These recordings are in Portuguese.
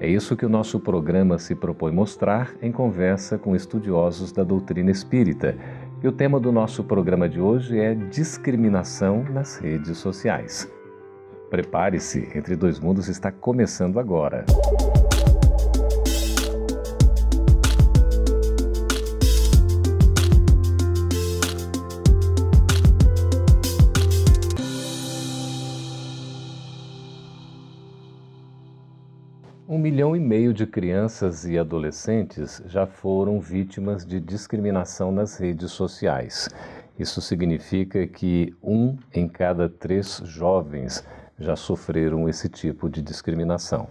É isso que o nosso programa se propõe mostrar em conversa com estudiosos da doutrina espírita. E o tema do nosso programa de hoje é discriminação nas redes sociais. Prepare-se, Entre Dois Mundos está começando agora. Um milhão e meio de crianças e adolescentes já foram vítimas de discriminação nas redes sociais. Isso significa que um em cada três jovens já sofreram esse tipo de discriminação.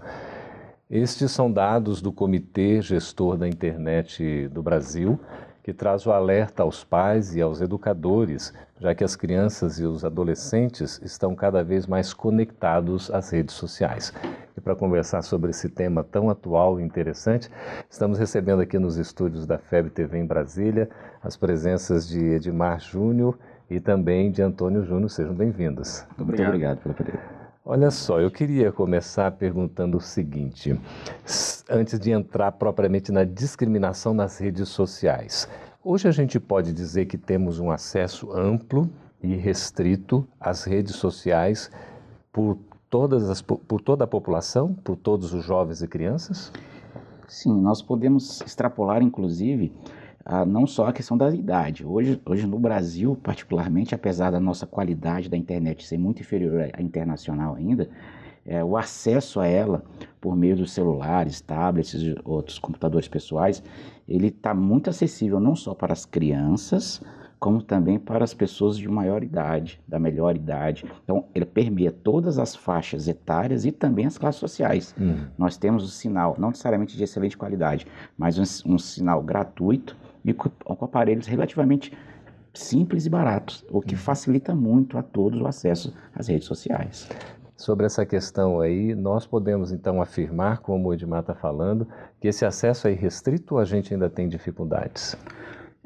Estes são dados do Comitê Gestor da Internet do Brasil, que traz o alerta aos pais e aos educadores, já que as crianças e os adolescentes estão cada vez mais conectados às redes sociais. E para conversar sobre esse tema tão atual e interessante, estamos recebendo aqui nos estúdios da FEB TV em Brasília as presenças de Edmar Júnior e também de Antônio Júnior. Sejam bem-vindos. Muito obrigado, obrigado pela presença. Olha só, eu queria começar perguntando o seguinte: antes de entrar propriamente na discriminação nas redes sociais, hoje a gente pode dizer que temos um acesso amplo e restrito às redes sociais por, todas as, por toda a população, por todos os jovens e crianças? Sim, nós podemos extrapolar, inclusive, ah, não só a questão da idade. Hoje, hoje no Brasil, particularmente, apesar da nossa qualidade da internet ser muito inferior à internacional ainda, é, o acesso a ela por meio dos celulares, tablets e outros computadores pessoais, ele está muito acessível não só para as crianças, como também para as pessoas de maior idade, da melhor idade. Então, ele permeia todas as faixas etárias e também as classes sociais. Uhum. Nós temos o um sinal, não necessariamente de excelente qualidade, mas um, um sinal gratuito e com, aparelhos relativamente simples e baratos, o que uhum. facilita muito a todos o acesso às redes sociais. Sobre essa questão aí, nós podemos então afirmar, como o Edmar está falando, que esse acesso é restrito ou a gente ainda tem dificuldades?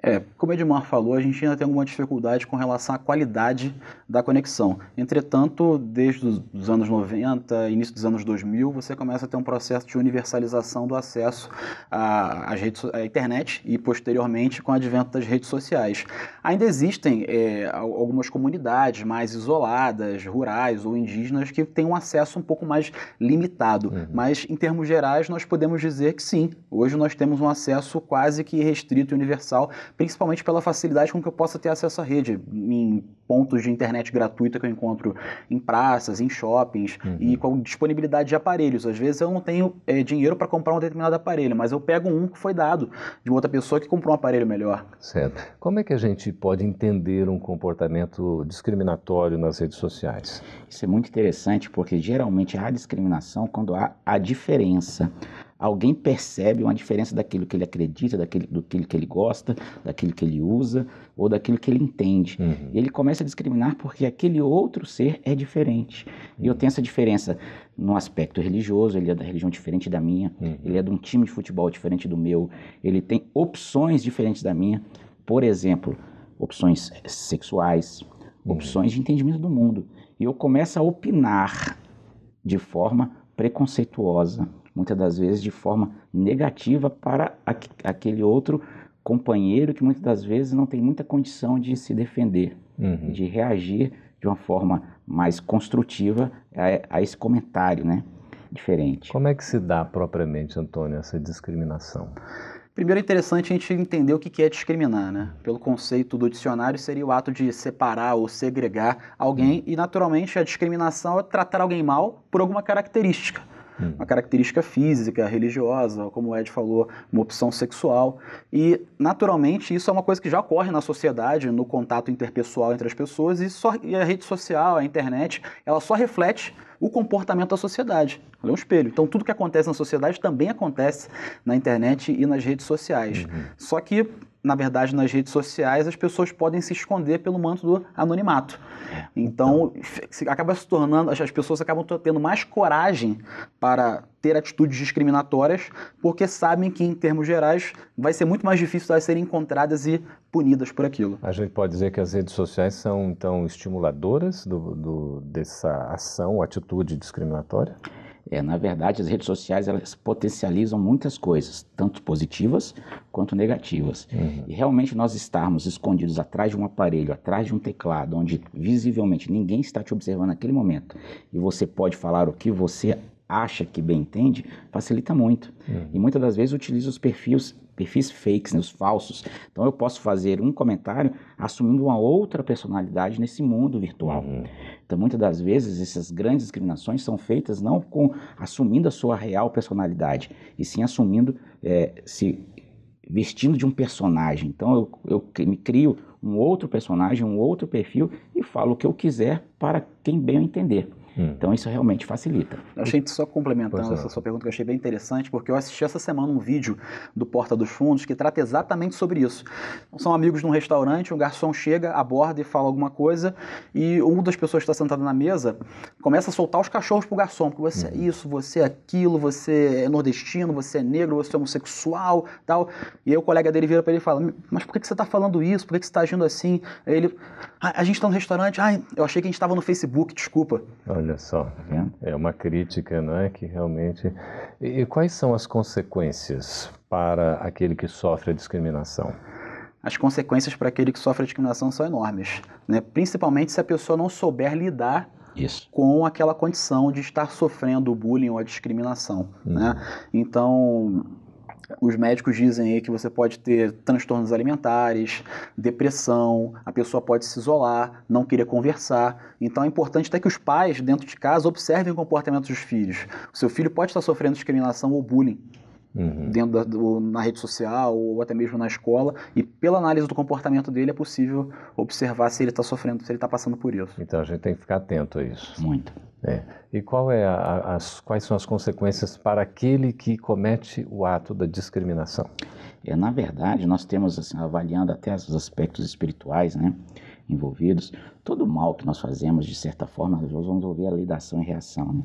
É, como o Edmar falou, a gente ainda tem alguma dificuldade com relação à qualidade da conexão. Entretanto, desde os anos 90, início dos anos 2000, você começa a ter um processo de universalização do acesso à, redes, à internet e, posteriormente, com o advento das redes sociais. Ainda existem é, algumas comunidades mais isoladas, rurais ou indígenas, que têm um acesso um pouco mais limitado. Uhum. Mas, em termos gerais, nós podemos dizer que sim, hoje nós temos um acesso quase que restrito e universal principalmente pela facilidade com que eu possa ter acesso à rede, em pontos de internet gratuita que eu encontro em praças, em shoppings uhum. e com disponibilidade de aparelhos. Às vezes eu não tenho é, dinheiro para comprar um determinado aparelho, mas eu pego um que foi dado de outra pessoa que comprou um aparelho melhor. Certo. Como é que a gente pode entender um comportamento discriminatório nas redes sociais? Isso é muito interessante porque geralmente há discriminação quando há a diferença alguém percebe uma diferença daquilo que ele acredita, daquilo, daquilo que ele gosta, daquilo que ele usa ou daquilo que ele entende. Uhum. E ele começa a discriminar porque aquele outro ser é diferente. Uhum. E eu tenho essa diferença no aspecto religioso, ele é da religião diferente da minha, uhum. ele é de um time de futebol diferente do meu, ele tem opções diferentes da minha. Por exemplo, opções sexuais, uhum. opções de entendimento do mundo. E eu começo a opinar de forma preconceituosa, muitas das vezes de forma negativa para aquele outro companheiro que muitas das vezes não tem muita condição de se defender, uhum. de reagir de uma forma mais construtiva a, a, esse comentário, né? Diferente. Como é que se dá propriamente, Antônio, essa discriminação? Primeiro é interessante a gente entender o que é discriminar, né? Pelo conceito do dicionário seria o ato de separar ou segregar alguém e naturalmente a discriminação é tratar alguém mal por alguma característica hum. uma característica física, religiosa, como o Ed falou, uma opção sexual. E, naturalmente, isso é uma coisa que já ocorre na sociedade, no contato interpessoal entre as pessoas, e, só, e a rede social, a internet, ela só reflete o comportamento da sociedade. Ela é um espelho. Então, tudo que acontece na sociedade também acontece na internet e nas redes sociais. Uhum. Só que na verdade, nas redes sociais, as pessoas podem se esconder pelo manto do anonimato. Então, então. acaba se tornando, as pessoas acabam tendo mais coragem para ter atitudes discriminatórias, porque sabem que, em termos gerais, vai ser muito mais difícil elas serem encontradas e punidas por aquilo. A gente pode dizer que as redes sociais são, então, estimuladoras do, do dessa ação, atitude discriminatória? É, na verdade, as redes sociais elas potencializam muitas coisas, tanto positivas quanto negativas. Uhum. E realmente nós estarmos escondidos atrás de um aparelho, atrás de um teclado, onde visivelmente ninguém está te observando naquele momento, e você pode falar o que você acha que bem entende, facilita muito. Uhum. E muitas das vezes utiliza os perfis, perfis fakes, né, os falsos. Então eu posso fazer um comentário assumindo uma outra personalidade nesse mundo virtual. Uhum. Então muitas das vezes essas grandes discriminações são feitas não com assumindo a sua real personalidade, e sim assumindo, é, se vestindo de um personagem. Então eu, eu me crio um outro personagem, um outro perfil e falo o que eu quiser para quem bem eu entender. Hum. Então isso realmente facilita. Eu achei só complementando essa sua pergunta que eu achei bem interessante, porque eu assisti essa semana um vídeo do Porta dos Fundos que trata exatamente sobre isso. São amigos num restaurante, um garçom chega, aborda e fala alguma coisa, e uma das pessoas que está sentada na mesa começa a soltar os cachorros pro garçom, porque você é uhum. isso, você é aquilo, você é nordestino, você é negro, você é homossexual, tal. E aí o colega dele vira para ele e fala: "Mas por que você está falando isso? Por que você está agindo assim?" Aí ele: "A, a gente está no restaurante. Ai, eu achei que a gente estava no Facebook, desculpa." Olha. Só, é uma crítica, não é? Que realmente. E, e quais são as consequências para aquele que sofre a discriminação? As consequências para aquele que sofre a discriminação são enormes, né? Principalmente se a pessoa não souber lidar isso. com aquela condição de estar sofrendo o bullying ou a discriminação. Uhum. Né? Então, os médicos dizem aí que você pode ter transtornos alimentares, depressão, a pessoa pode se isolar, não querer conversar. Então é importante até que os pais, dentro de casa, observem o comportamento dos filhos. O seu filho pode estar sofrendo discriminação ou bullying uhum. dentro da, do, na rede social ou até mesmo na escola. E pela análise do comportamento dele é possível observar se ele está sofrendo, se ele está passando por isso. Então a gente tem que ficar atento a isso. Muito. É. E qual é a, as, quais são as consequências para aquele que comete o ato da discriminação? É, na verdade, nós temos, assim, avaliando até os aspectos espirituais, né, envolvidos, todo o mal que nós fazemos, de certa forma, nós vamos ouvir a lei da ação e reação. Né?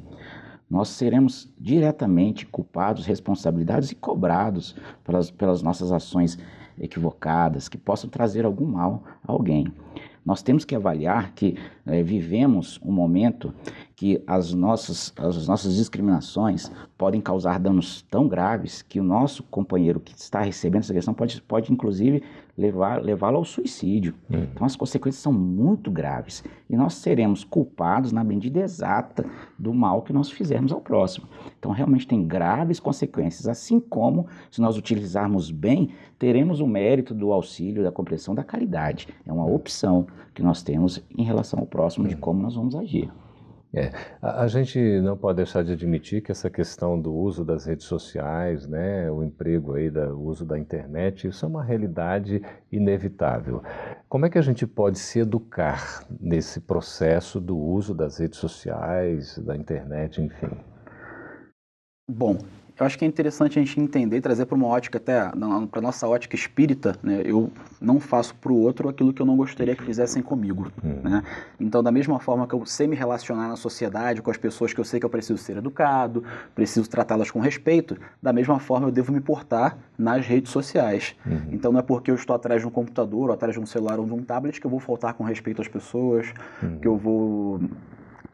Nós seremos diretamente culpados, responsabilizados e cobrados pelas, pelas nossas ações equivocadas que possam trazer algum mal a alguém. Nós temos que avaliar que é, vivemos um momento que as nossas, as nossas discriminações podem causar danos tão graves que o nosso companheiro que está recebendo essa agressão pode, pode inclusive levar, levá-lo ao suicídio. Uhum. Então as consequências são muito graves e nós seremos culpados na medida exata do mal que nós fizermos ao próximo. Então realmente tem graves consequências, assim como se nós utilizarmos bem, teremos o mérito do auxílio, da compreensão, da caridade. É uma opção que nós temos em relação ao próximo de uhum. como nós vamos agir. É, a, a, gente não pode deixar de admitir que essa questão do uso das redes sociais, né, o emprego aí, da, o uso da internet, isso é uma realidade inevitável. Como é que a gente pode se educar nesse processo do uso das redes sociais, da internet, enfim? Bom, eu acho que é interessante a gente entender e trazer para uma ótica até, para nossa ótica espírita, né? Eu não faço para o outro aquilo que eu não gostaria que fizessem comigo, hum. né? Então, da mesma forma que eu sei me relacionar na sociedade com as pessoas que eu sei que eu preciso ser educado, preciso tratá-las com respeito, da mesma forma eu devo me portar nas redes sociais. Uhum. Então, não é porque eu estou atrás de um computador, ou atrás de um celular ou de um tablet que eu vou faltar com respeito às pessoas, uhum. que eu vou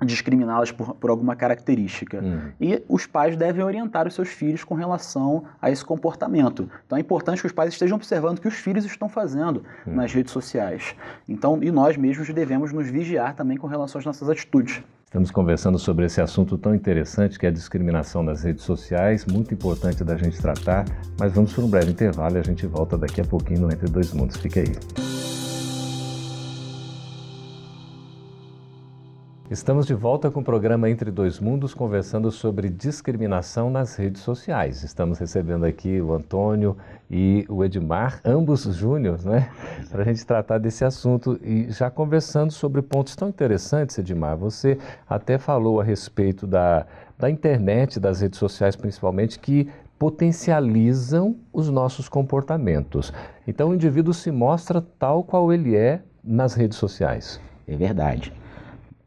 discriminá-las por, por, alguma característica. Uhum. E os pais devem orientar os seus filhos com relação a esse comportamento. Então é importante que os pais estejam observando o que os filhos estão fazendo uhum. nas redes sociais. Então, e nós mesmos devemos nos vigiar também com relação às nossas atitudes. Estamos conversando sobre esse assunto tão interessante que é a discriminação nas redes sociais, muito importante da gente tratar, mas vamos por um breve intervalo e a gente volta daqui a pouquinho no Entre Dois Mundos. Fique aí. Estamos de volta com o programa Entre Dois Mundos, conversando sobre discriminação nas redes sociais. Estamos recebendo aqui o Antônio e o Edmar, ambos júniores, né? Para a gente tratar desse assunto e já conversando sobre pontos tão interessantes, Edmar. Você até falou a respeito da, da internet, das redes sociais principalmente, que potencializam os nossos comportamentos. Então o indivíduo se mostra tal qual ele é nas redes sociais. É verdade.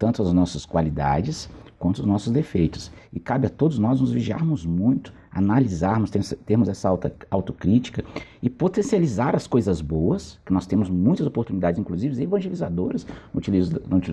Tanto as nossas qualidades quanto os nossos defeitos. E cabe a todos nós nos vigiarmos muito analisarmos, termos essa auto, autocrítica e potencializar as coisas boas, que nós temos muitas oportunidades, inclusive evangelizadoras,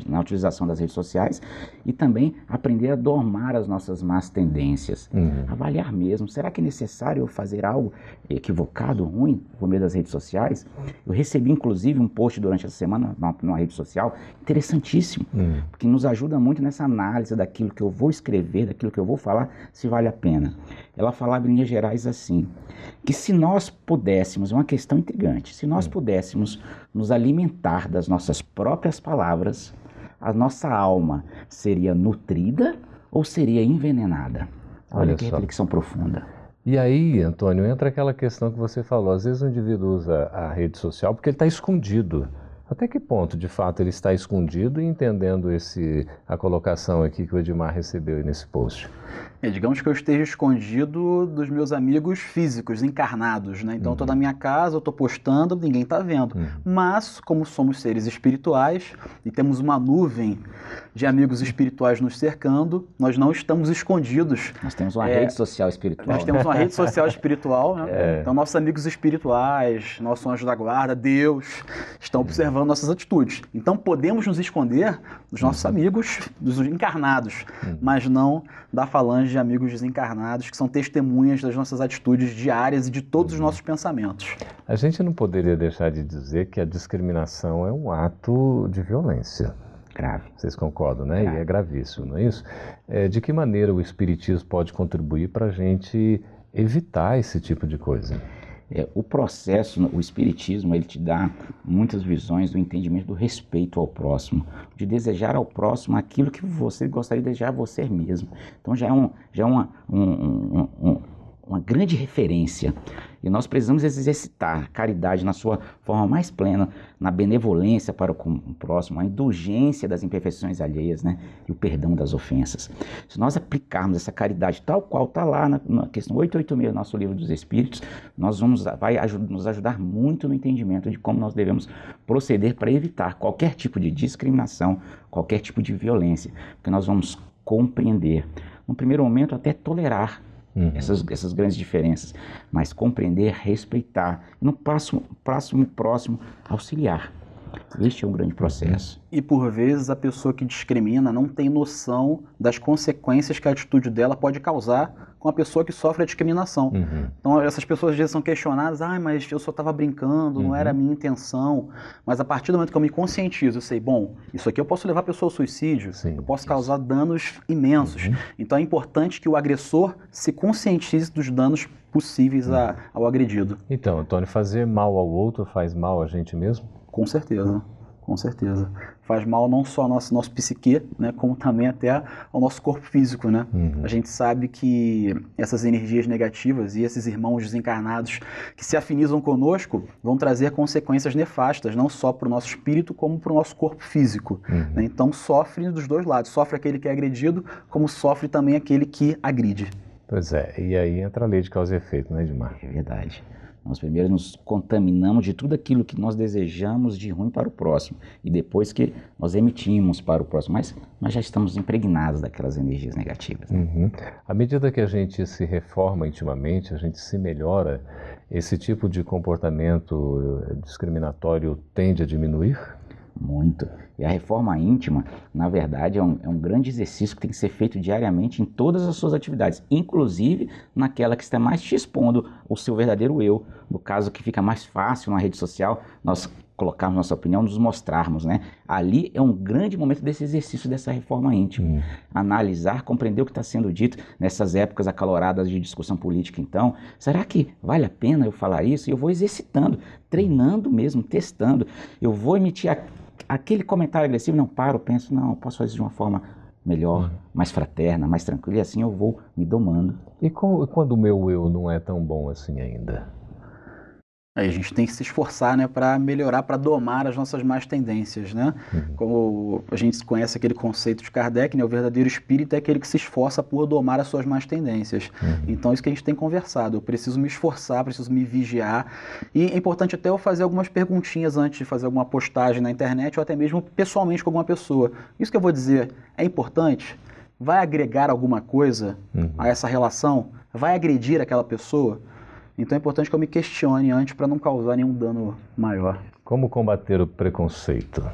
na utilização das redes sociais, e também aprender a domar as nossas más tendências. Uhum. Avaliar mesmo, será que é necessário fazer algo equivocado, ruim, por meio das redes sociais? Eu recebi, inclusive, um post durante essa semana numa, rede social, interessantíssimo, uhum. porque nos ajuda muito nessa análise daquilo que eu vou escrever, daquilo que eu vou falar, se vale a pena. Ela falava em linhas gerais assim: que se nós pudéssemos, é uma questão intrigante, se nós hum. pudéssemos nos alimentar das nossas próprias palavras, a nossa alma seria nutrida ou seria envenenada? Olha, Olha que só. reflexão profunda. E aí, Antônio, entra aquela questão que você falou. Às vezes o indivíduo usa a rede social porque ele está escondido. Até que ponto, de fato, ele está escondido e entendendo esse, a colocação aqui que o Edmar recebeu nesse post? É, digamos que eu esteja escondido dos meus amigos físicos, encarnados, né? Então, uhum. na minha casa, eu tô postando, ninguém tá vendo. Uhum. Mas, como somos seres espirituais e temos uma nuvem de amigos espirituais nos cercando, nós não estamos escondidos. Nós temos uma é, rede social espiritual. Nós temos uma rede social espiritual, né? É. Então, nossos amigos espirituais, nosso anjo da guarda, Deus, estão observando nossas atitudes. Então, podemos nos esconder dos nossos uhum. amigos, dos encarnados, uhum. mas não da falange de amigos desencarnados que são testemunhas das nossas atitudes diárias e de todos os nossos pensamentos. A gente não poderia deixar de dizer que a discriminação é um ato de violência. Grave. Vocês concordam, né? Grave. E é gravíssimo, não é isso? É, de que maneira o Espiritismo pode contribuir para a gente evitar esse tipo de coisa? É, o processo, o espiritismo, ele te dá muitas visões do entendimento do respeito ao próximo, de desejar ao próximo aquilo que você gostaria de desejar a você mesmo. Então já é, um, já é uma, um, um, um uma grande referência. E nós precisamos exercitar caridade na sua forma mais plena, na benevolência para o próximo, a indulgência das imperfeições alheias né? e o perdão das ofensas. Se nós aplicarmos essa caridade tal qual está lá na, na, questão 886 do nosso livro dos Espíritos, nós vamos vai nos ajudar muito no entendimento de como nós devemos proceder para evitar qualquer tipo de discriminação, qualquer tipo de violência, porque nós vamos compreender, no primeiro momento até tolerar Uhum. Essas, essas grandes diferenças. Mas compreender, respeitar. No próximo, próximo, próximo, auxiliar. Este é um grande processo. E por vezes a pessoa que discrimina não tem noção das consequências que a atitude dela pode causar com a pessoa que sofre a discriminação. Uhum. Então essas pessoas às vezes são questionadas, ah, mas eu só estava brincando, uhum. não era a minha intenção. Mas a partir do momento que eu me conscientizo, eu sei, bom, isso aqui eu posso levar a pessoa ao suicídio, Sim, eu posso causar danos imensos. Uhum. Então é importante que o agressor se conscientize dos danos possíveis a, uhum. ao agredido. Então, Antônio, fazer mal ao outro faz mal a gente mesmo? Com certeza, com certeza. Faz mal não só ao nosso, nosso psique, né, como também até ao nosso corpo físico, né? Uhum. A gente sabe que essas energias negativas e esses irmãos desencarnados que se afinizam conosco vão trazer consequências nefastas, não só para o nosso espírito, como para o nosso corpo físico. Uhum. Né? Então sofre dos dois lados. Sofre aquele que é agredido, como sofre também aquele que agride. Pois é, e aí entra a lei de causa e efeito, né, Edmar? É verdade. Nós primeiro nos contaminamos de tudo aquilo que nós desejamos de ruim para o próximo e depois que nós emitimos para o próximo, mas nós já estamos impregnados daquelas energias negativas. Né? Uhum. À medida que a gente se reforma intimamente, a gente se melhora, esse tipo de comportamento discriminatório tende a diminuir? Muito. E a reforma íntima, na verdade, é um, é um, grande exercício que tem que ser feito diariamente em todas as suas atividades, inclusive naquela que está mais te expondo o seu verdadeiro eu. No caso que fica mais fácil na rede social, nós colocarmos nossa opinião, nos mostrarmos, né? Ali é um grande momento desse exercício dessa reforma íntima. Hum. Analisar, compreender o que está sendo dito nessas épocas acaloradas de discussão política. Então, será que vale a pena eu falar isso? E eu vou exercitando, treinando mesmo, testando. Eu vou emitir a aquele comentário agressivo, não paro, penso, não, posso fazer de uma forma melhor, uhum. mais fraterna, mais tranquila, e assim eu vou me domando. E quando o meu eu não é tão bom assim ainda? Aí a gente tem que se esforçar, né, para melhorar, para domar as nossas más tendências, né? Uhum. Como a gente conhece aquele conceito de Kardec, né, o verdadeiro espírito é aquele que se esforça por domar as suas más tendências. Uhum. Então, isso que a gente tem conversado. Eu preciso me esforçar, preciso me vigiar. E é importante até eu fazer algumas perguntinhas antes de fazer alguma postagem na internet ou até mesmo pessoalmente com alguma pessoa. Isso que eu vou dizer é importante? Vai agregar alguma coisa uhum. a essa relação? Vai agredir aquela pessoa? Então é importante que eu me questione antes para não causar nenhum dano maior. Como combater o preconceito?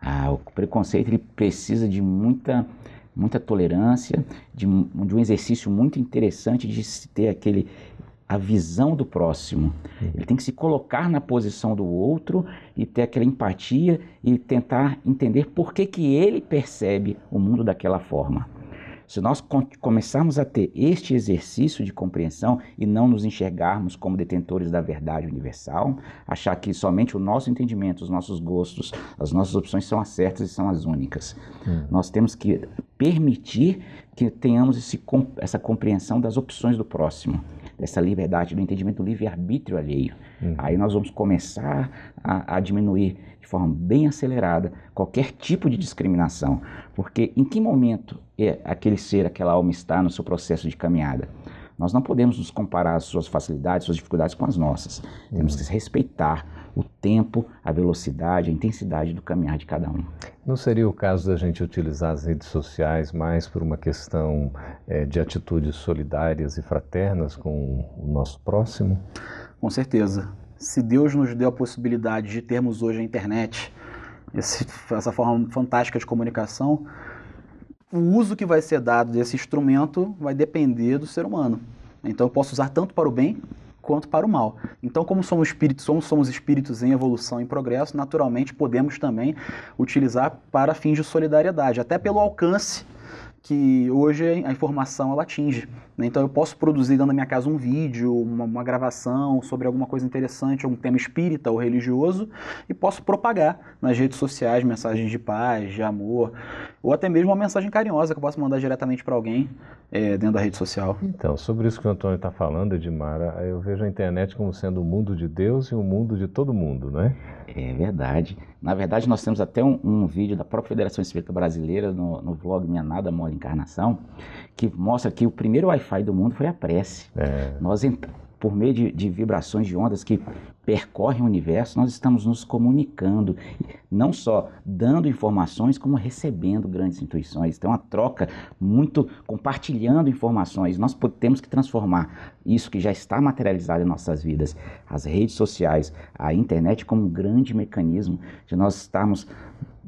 Ah, o preconceito ele precisa de muita, muita tolerância, de, de um exercício muito interessante de se ter aquele a visão do próximo. Ele tem que se colocar na posição do outro e ter aquela empatia e tentar entender por que, que ele percebe o mundo daquela forma. Se nós começarmos a ter este exercício de compreensão e não nos enxergarmos como detentores da verdade universal, achar que somente o nosso entendimento, os nossos gostos, as nossas opções são as certas e são as únicas. Hum. Nós temos que permitir que tenhamos esse, essa compreensão das opções do próximo, dessa liberdade, do entendimento do livre-arbítrio alheio. Hum. Aí nós vamos começar a, a diminuir forma bem acelerada qualquer tipo de discriminação. Porque em que momento é aquele ser, aquela alma está no seu processo de caminhada? Nós não podemos nos comparar as suas facilidades, suas dificuldades com as nossas. Temos que respeitar o tempo, a velocidade, a intensidade do caminhar de cada um. Não seria o caso da gente utilizar as redes sociais mais por uma questão é, de atitudes solidárias e fraternas com o nosso próximo? Com certeza. Se Deus nos deu a possibilidade de termos hoje a internet, esse, essa forma fantástica de comunicação, o uso que vai ser dado desse instrumento vai depender do ser humano. Então eu posso usar tanto para o bem quanto para o mal. Então, como somos espíritos, somos, somos espíritos em evolução, em progresso, naturalmente podemos também utilizar para fins de solidariedade, até pelo alcance que hoje a informação ela atinge. Né? Então eu posso produzir dentro da minha casa um vídeo, uma, uma, gravação sobre alguma coisa interessante, algum tema espírita ou religioso, e posso propagar nas redes sociais mensagens de paz, de amor, ou até mesmo uma mensagem carinhosa que eu posso mandar diretamente para alguém é, dentro da rede social. Então, sobre isso que o Antônio está falando, Edmara, eu vejo a internet como sendo o mundo de Deus e o mundo de todo mundo, né? É verdade. Na verdade, nós temos até um, um vídeo da própria Federação Espírita Brasileira no, no vlog Minha Nada Mole Encarnação, que mostra que o primeiro Wi-Fi do mundo foi a prece. É. Nós por meio de, de, vibrações de ondas que percorrem o universo, nós estamos nos comunicando, não só dando informações, como recebendo grandes intuições. Então, uma troca muito compartilhando informações. Nós temos que transformar isso que já está materializado em nossas vidas, as redes sociais, a internet, como um grande mecanismo de nós estarmos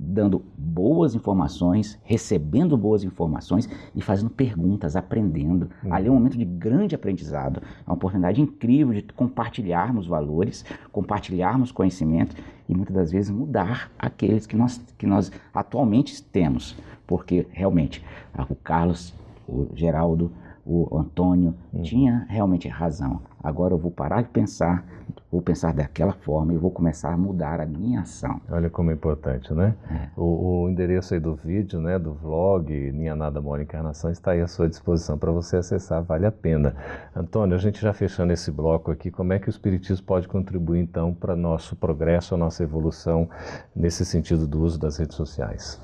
dando boas informações, recebendo boas informações e fazendo perguntas, aprendendo. Uhum. Ali é um momento de grande aprendizado, é uma oportunidade incrível de compartilharmos valores, compartilharmos conhecimento e muitas das vezes mudar aqueles que nós, que nós atualmente temos. Porque realmente o Carlos, o Geraldo, o Antônio uhum. tinha realmente razão. Agora eu vou parar de pensar, vou pensar daquela forma e vou começar a mudar a minha ação. Olha como é importante, né? É. O, o, endereço aí do vídeo, né, do vlog Minha Nada Mora Encarnação está aí à sua disposição para você acessar, vale a pena. Antônio, a gente já fechando esse bloco aqui, como é que o Espiritismo pode contribuir então para nosso progresso, a nossa evolução nesse sentido do uso das redes sociais?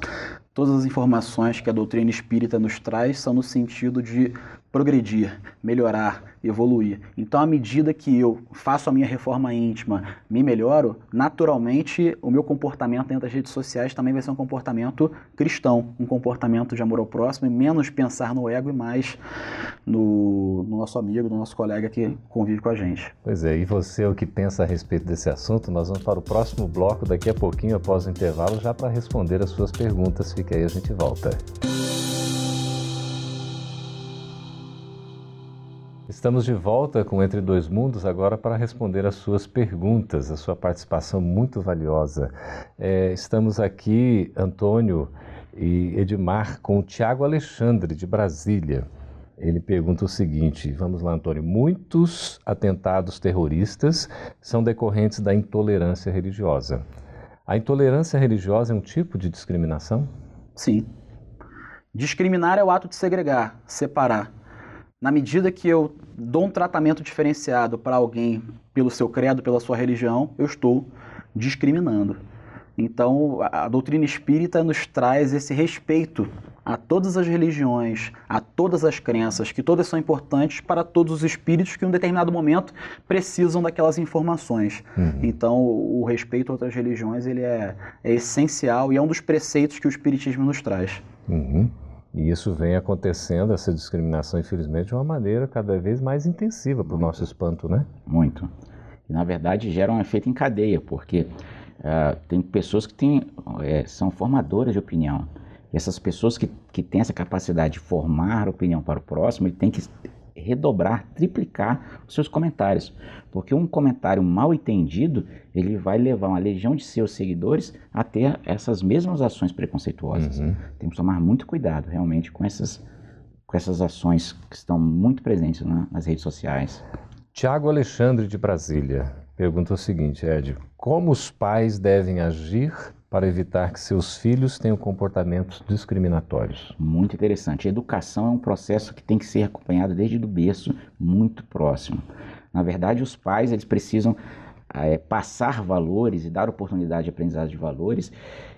Todas as informações que a doutrina espírita nos traz são no sentido de progredir, melhorar, evoluir. Então, à medida que eu faço a minha reforma íntima, me melhoro, naturalmente o meu comportamento dentro das redes sociais também vai ser um comportamento cristão, um comportamento de amor ao próximo e menos pensar no ego e mais no, no nosso amigo, no nosso colega que convive com a gente. Pois é, e você o que pensa a respeito desse assunto? Nós vamos para o próximo bloco daqui a pouquinho, após o intervalo, já para responder as suas perguntas. Fique aí, a gente volta. Estamos de volta com Entre Dois Mundos agora para responder as suas perguntas, a sua participação muito valiosa. É, estamos aqui, Antônio e Edmar, com o Tiago Alexandre, de Brasília. Ele pergunta o seguinte: vamos lá, Antônio. Muitos atentados terroristas são decorrentes da intolerância religiosa. A intolerância religiosa é um tipo de discriminação? Sim. Discriminar é o ato de segregar, separar. Na medida que eu dou um tratamento diferenciado para alguém pelo seu credo, pela sua religião, eu estou discriminando. Então, a doutrina espírita nos traz esse respeito a todas as religiões, a todas as crenças, que todas são importantes para todos os espíritos que em um determinado momento precisam daquelas informações. Uhum. Então, o respeito a outras religiões ele é, é, essencial e é um dos preceitos que o espiritismo nos traz. Uhum. E isso vem acontecendo, essa discriminação, infelizmente, de uma maneira cada vez mais intensiva para o nosso espanto, né? Muito. E, na verdade, gera um efeito em cadeia, porque Uh, tem pessoas que têm, é, são formadoras de opinião. E essas pessoas que, que têm essa capacidade de formar opinião para o próximo, ele tem que redobrar, triplicar os seus comentários. Porque um comentário mal entendido, ele vai levar uma legião de seus seguidores a ter essas mesmas ações preconceituosas. Uhum. Temos que tomar muito cuidado, realmente, com essas, com essas ações que estão muito presentes né, nas redes sociais. Tiago Alexandre de Brasília pergunta o seguinte, Ed: como os pais devem agir para evitar que seus filhos tenham comportamentos discriminatórios? Muito interessante. A educação é um processo que tem que ser acompanhado desde o berço, muito próximo. Na verdade, os pais eles precisam é, passar valores e dar oportunidade de aprendizado de valores,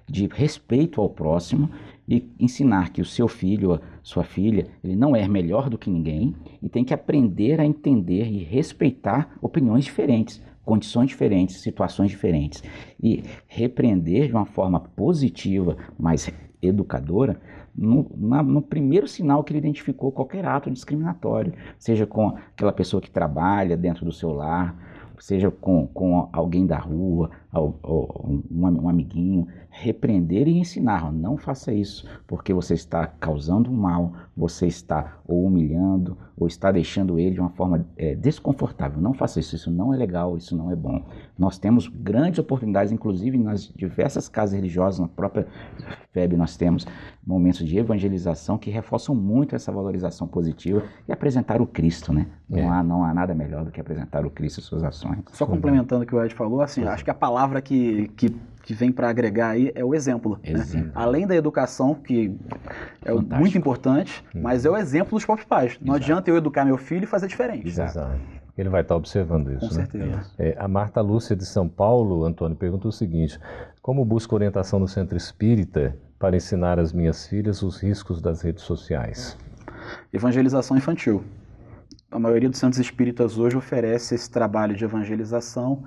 de respeito ao próximo e ensinar que o seu filho, sua filha, ele não é melhor do que ninguém e tem que aprender a entender e respeitar opiniões diferentes condições diferentes, situações diferentes. E repreender de uma forma positiva, mas educadora, no, na, no, primeiro sinal que ele identificou qualquer ato discriminatório, seja com aquela pessoa que trabalha dentro do seu lar, seja com, com alguém da rua, um, um amiguinho, repreender e ensinar, não faça isso, porque você está causando mal, você está ou humilhando, ou está deixando ele de uma forma é, desconfortável. Não faça isso, isso não é legal, isso não é bom. Nós temos grandes oportunidades, inclusive nas diversas casas religiosas, na própria FEB nós temos momentos de evangelização que reforçam muito essa valorização positiva e apresentar o Cristo, né? Não, é. há, não há nada melhor do que apresentar o Cristo e suas ações. Só complementando o que o Ed falou, assim, acho que a palavra palavra que, que, que vem para agregar aí é o exemplo. Né? exemplo. Né? Além da educação, que é Fantástico. muito importante, hum. mas é o exemplo dos próprios pais. Não Exato. adianta eu educar meu filho e fazer diferente. Exato. Ele vai estar observando isso. Com né? certeza. É, a Marta Lúcia de São Paulo, Antônio, pergunta o seguinte: Como busco orientação no centro espírita para ensinar às minhas filhas os riscos das redes sociais? Evangelização infantil a maioria dos centros espíritas hoje oferece esse trabalho de evangelização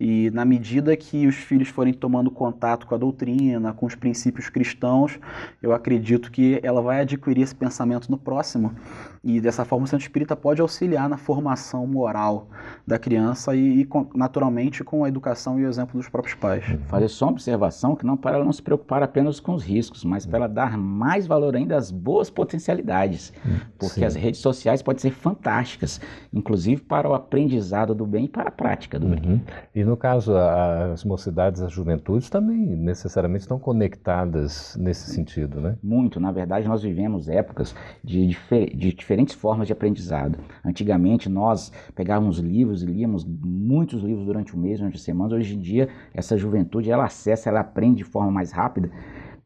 e na medida que os filhos forem tomando contato com a doutrina, com os princípios cristãos, eu acredito que ela vai adquirir esse pensamento no próximo e dessa forma o centro espírita pode auxiliar na formação moral da criança e, e naturalmente com a educação e o exemplo dos próprios pais. Fazer só uma observação que não para ela não se preocupar apenas com os riscos, mas para ela dar mais valor ainda às boas potencialidades, porque Sim. as redes sociais podem ser fantásticas práticas, inclusive para o aprendizado do bem e para a prática do uhum. bem. E no caso, as mocidades, as juventudes também necessariamente estão conectadas nesse sentido, né? Muito. Na verdade, nós vivemos épocas de, difer de diferentes formas de aprendizado. Antigamente, nós pegávamos livros e líamos muitos livros durante o mês, durante a semana. Hoje em dia, essa juventude, ela acessa, ela aprende de forma mais rápida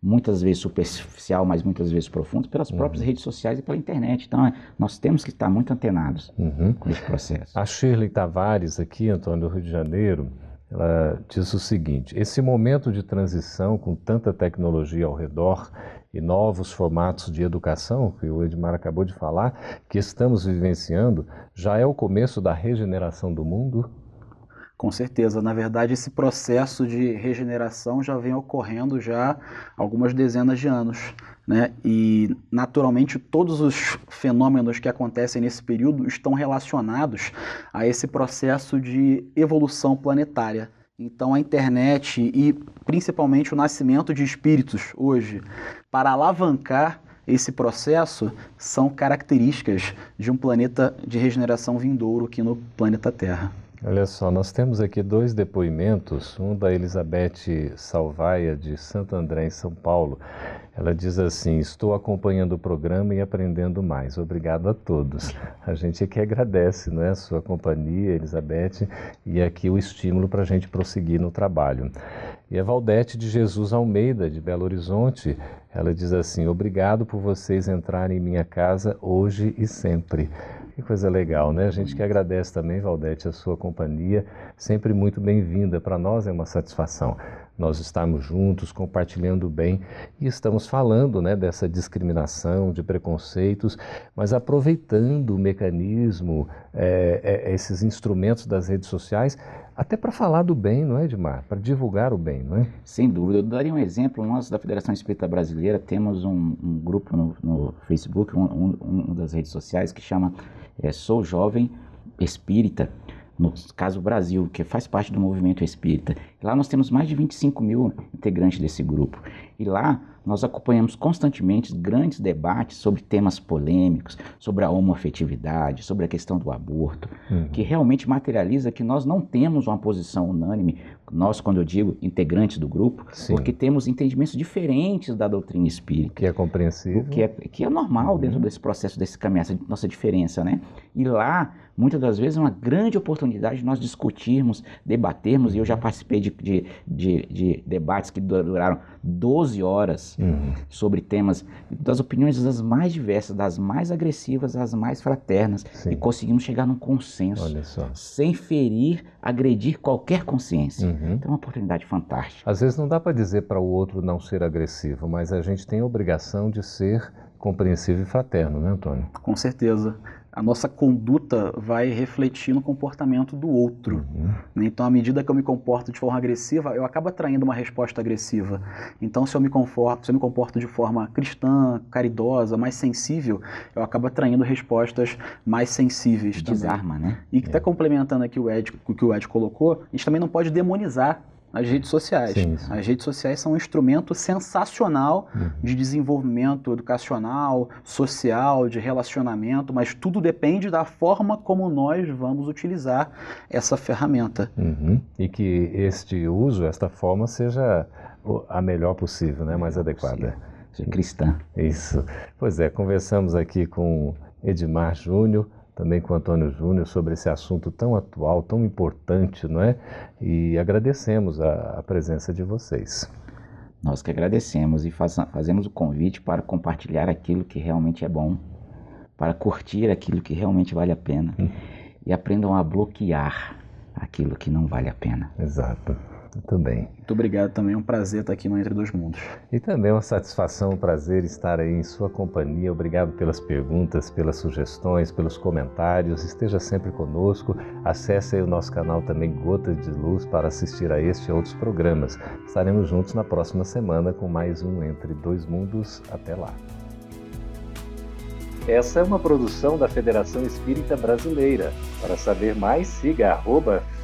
muitas vezes superficial, mas muitas vezes profundo, pelas uhum. próprias redes sociais e pela internet. Então, é, nós temos que estar muito antenados uhum. com esse processo. A Shirley Tavares, aqui, Antônio, do Rio de Janeiro, ela diz o seguinte: esse momento de transição com tanta tecnologia ao redor e novos formatos de educação, que o Edmar acabou de falar, que estamos vivenciando, já é o começo da regeneração do mundo? Com certeza. Na verdade, esse processo de regeneração já vem ocorrendo já algumas dezenas de anos. Né? E, naturalmente, todos os fenômenos que acontecem nesse período estão relacionados a esse processo de evolução planetária. Então, a internet e principalmente o nascimento de espíritos hoje, para alavancar esse processo, são características de um planeta de regeneração vindouro aqui no planeta Terra. Olha só, nós temos aqui dois depoimentos, um da Elizabeth Salvaia, de Santo André, em São Paulo. Ela diz assim: Estou acompanhando o programa e aprendendo mais. Obrigado a todos. A gente aqui agradece né, a sua companhia, Elizabeth, e aqui o estímulo para a gente prosseguir no trabalho. E a Valdete de Jesus Almeida, de Belo Horizonte, ela diz assim: Obrigado por vocês entrarem em minha casa hoje e sempre. Que coisa legal, né? A gente que agradece também, Valdete, a sua companhia, sempre muito bem-vinda. Para nós é uma satisfação nós estarmos juntos, compartilhando bem e estamos falando né, dessa discriminação, de preconceitos, mas aproveitando o mecanismo, é, é, esses instrumentos das redes sociais, até para falar do bem, não é, Edmar? Para divulgar o bem, não é? Sem dúvida. Eu daria um exemplo. Nós, da Federação Espírita Brasileira, temos um, um grupo no, no Facebook, um, um, um, das redes sociais, que chama é, Sou Jovem Espírita no caso Brasil, que faz parte do movimento espírita. Lá nós temos mais de 25 mil integrantes desse grupo. E lá nós acompanhamos constantemente grandes debates sobre temas polêmicos, sobre a homoafetividade, sobre a questão do aborto, uhum. que realmente materializa que nós não temos uma posição unânime, nós, quando eu digo integrantes do grupo, Sim. porque temos entendimentos diferentes da doutrina espírita. Que é compreensível. Que é, que é normal uhum. dentro desse processo, desse caminho, essa nossa diferença, né? E lá muitas das vezes é uma grande oportunidade de nós discutirmos, debatermos, e eu já participei de, de, de, de debates que duraram 12 horas uhum. sobre temas das opiniões das mais diversas, das mais agressivas às mais fraternas, Sim. e conseguimos chegar num consenso, sem ferir, agredir qualquer consciência. Uhum. Então é uma oportunidade fantástica. Às vezes não dá para dizer para o outro não ser agressivo, mas a gente tem a obrigação de ser compreensivo e fraterno, né, Antônio? Com certeza a nossa conduta vai refletir no comportamento do outro. Uhum. Né? Então, à medida que eu me comporto de forma agressiva, eu acabo atraindo uma resposta agressiva. Então, se eu me, conforto, se eu me comporto de forma cristã, caridosa, mais sensível, eu acabo atraindo respostas mais sensíveis. Desarma, também. né? E que está é. complementando aqui o Ed, o que o Ed colocou, a gente também não pode demonizar as redes sociais. Sim, sim. As redes sociais são um instrumento sensacional uhum. de desenvolvimento educacional, social, de relacionamento, mas tudo depende da forma como nós vamos utilizar essa ferramenta. Uhum. E que este uso, esta forma, seja a melhor possível, né? mais adequada. Seja cristã. Isso. Pois é, conversamos aqui com Edmar Júnior também com o Antônio Júnior sobre esse assunto tão atual, tão importante, não é? E agradecemos a, a presença de vocês. Nós que agradecemos e faz, fazemos o convite para compartilhar aquilo que realmente é bom, para curtir aquilo que realmente vale a pena hum. e aprendam a bloquear aquilo que não vale a pena. Exato. Também. Muito obrigado também, é um prazer estar aqui no Entre Dois Mundos. E também é uma satisfação, um prazer estar aí em sua companhia. Obrigado pelas perguntas, pelas sugestões, pelos comentários. Esteja sempre conosco. Acesse aí o nosso canal também Gotas de Luz para assistir a este e outros programas. Estaremos juntos na próxima semana com mais um Entre Dois Mundos. Até lá. Essa é uma produção da Federação Espírita Brasileira. Para saber mais, siga arroba